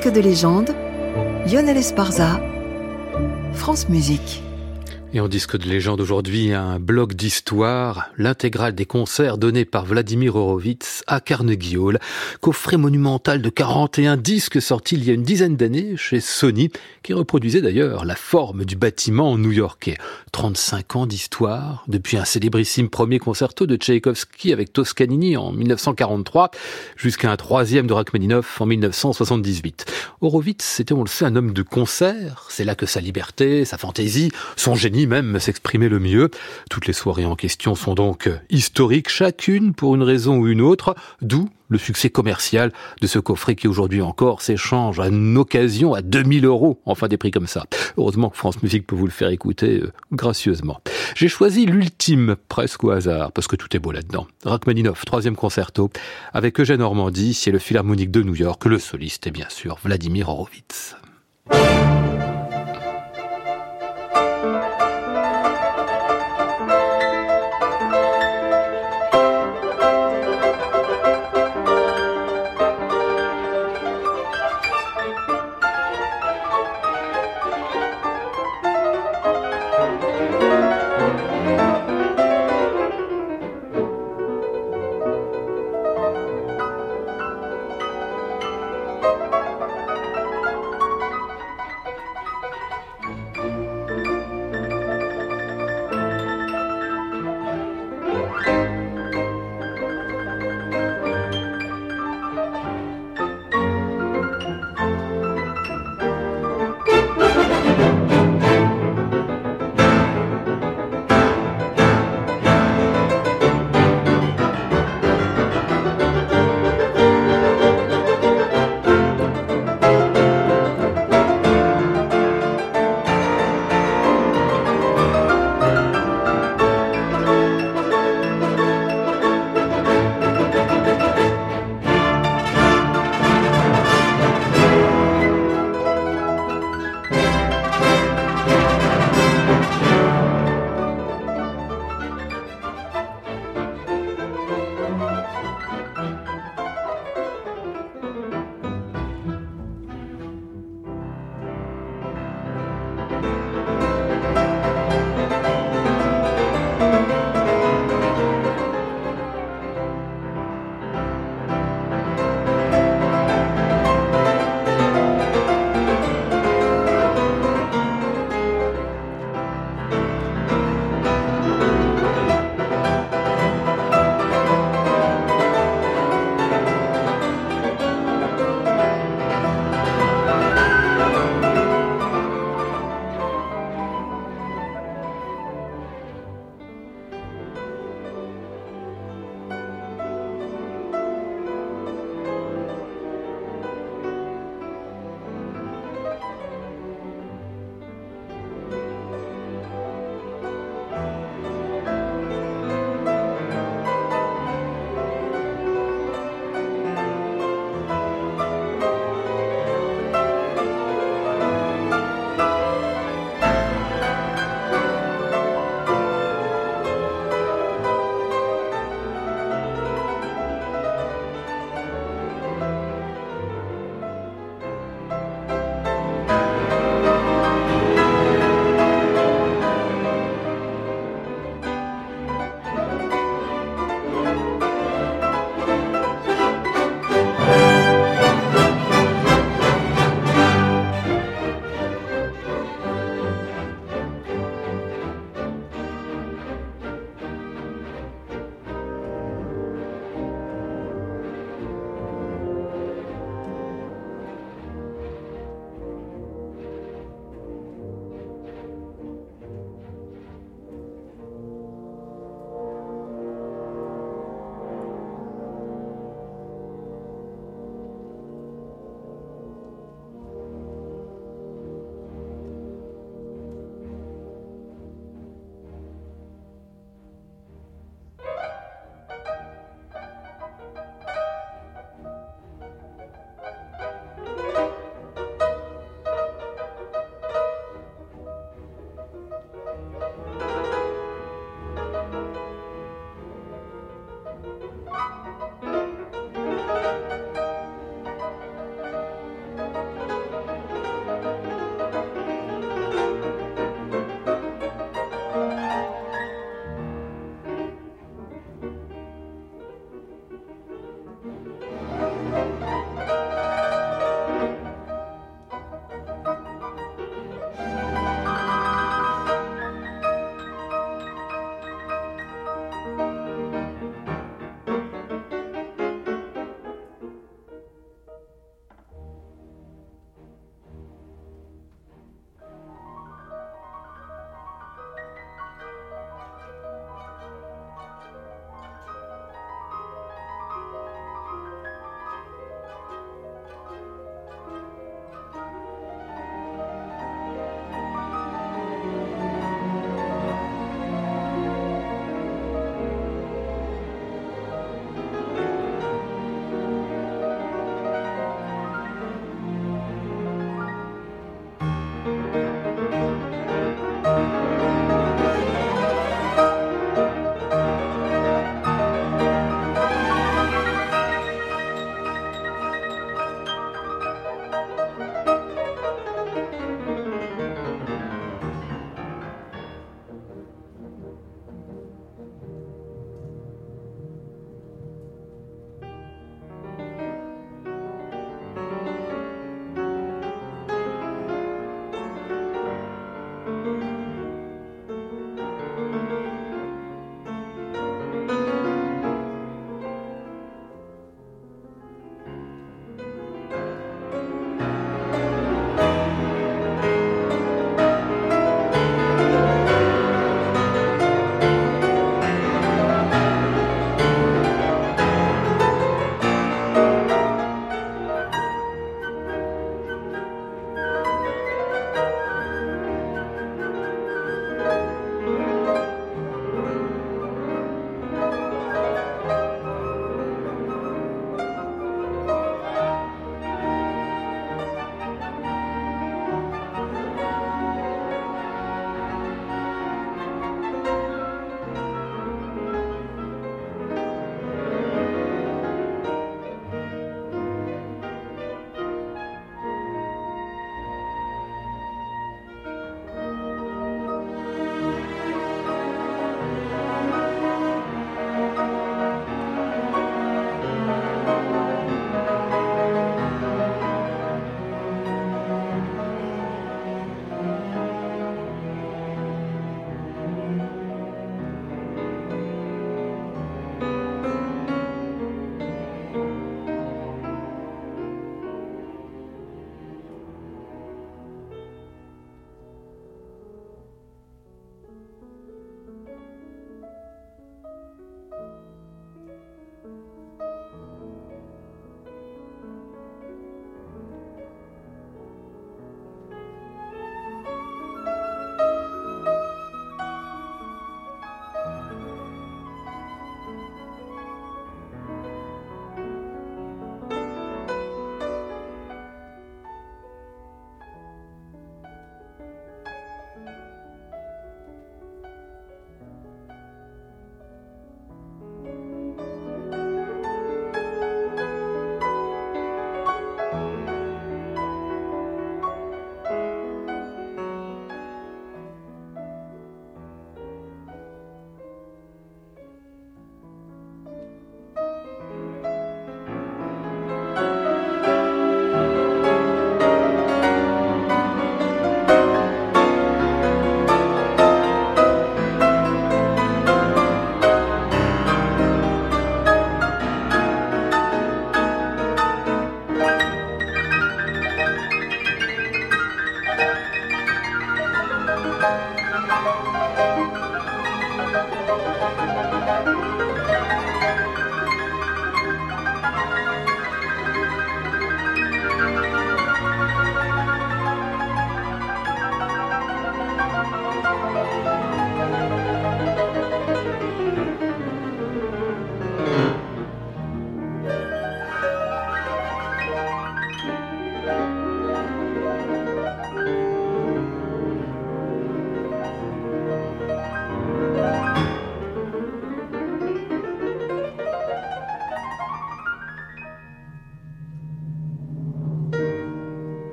Disque de légende, Lionel Esparza, France Musique. Et en disque de légende aujourd'hui, un bloc d'histoire, l'intégrale des concerts donnés par Vladimir Horowitz à Carnegie Hall, coffret monumental de 41 disques sortis il y a une dizaine d'années chez Sony, qui reproduisait d'ailleurs la forme du bâtiment new-yorkais. 35 ans d'histoire, depuis un célébrissime premier concerto de Tchaïkovski avec Toscanini en 1943, jusqu'à un troisième de Rachmaninoff en 1978. Horowitz, c'était, on le sait, un homme de concert. C'est là que sa liberté, sa fantaisie, son génie même s'exprimer le mieux. Toutes les soirées en question sont donc historiques, chacune pour une raison ou une autre, d'où le succès commercial de ce coffret qui aujourd'hui encore s'échange à une occasion à 2000 euros, enfin des prix comme ça. Heureusement que France Musique peut vous le faire écouter euh, gracieusement. J'ai choisi l'ultime, presque au hasard, parce que tout est beau là-dedans. Rachmaninoff, troisième concerto, avec Eugène Normandie et le Philharmonique de New York, le soliste est bien sûr Vladimir Horowitz.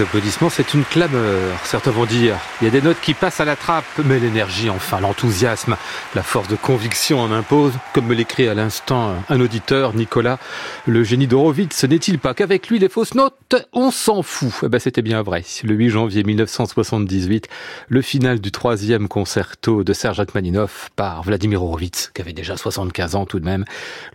Applaudissements, c'est une clameur. Certains vont dire, il y a des notes qui passent à la trappe, mais l'énergie, enfin, l'enthousiasme, la force de conviction en impose, comme me l'écrit à l'instant un auditeur, Nicolas. Le génie d'Horowitz, n'est-il pas qu'avec lui, les fausses notes, on s'en fout? Eh ben, C'était bien vrai. Le 8 janvier 1978, le final du troisième concerto de Serge Rachmaninoff par Vladimir Horowitz, qui avait déjà 75 ans tout de même.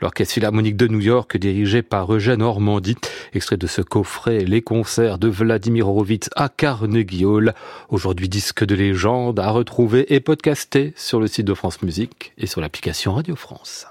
L'Orchestre Philharmonique de New York, dirigé par Eugène Ormandy, extrait de ce coffret, les concerts de Vladimir Horowitz à Carnegie Hall. Aujourd'hui disque de légende à retrouver et podcaster sur le site de France Musique et sur l'application Radio France.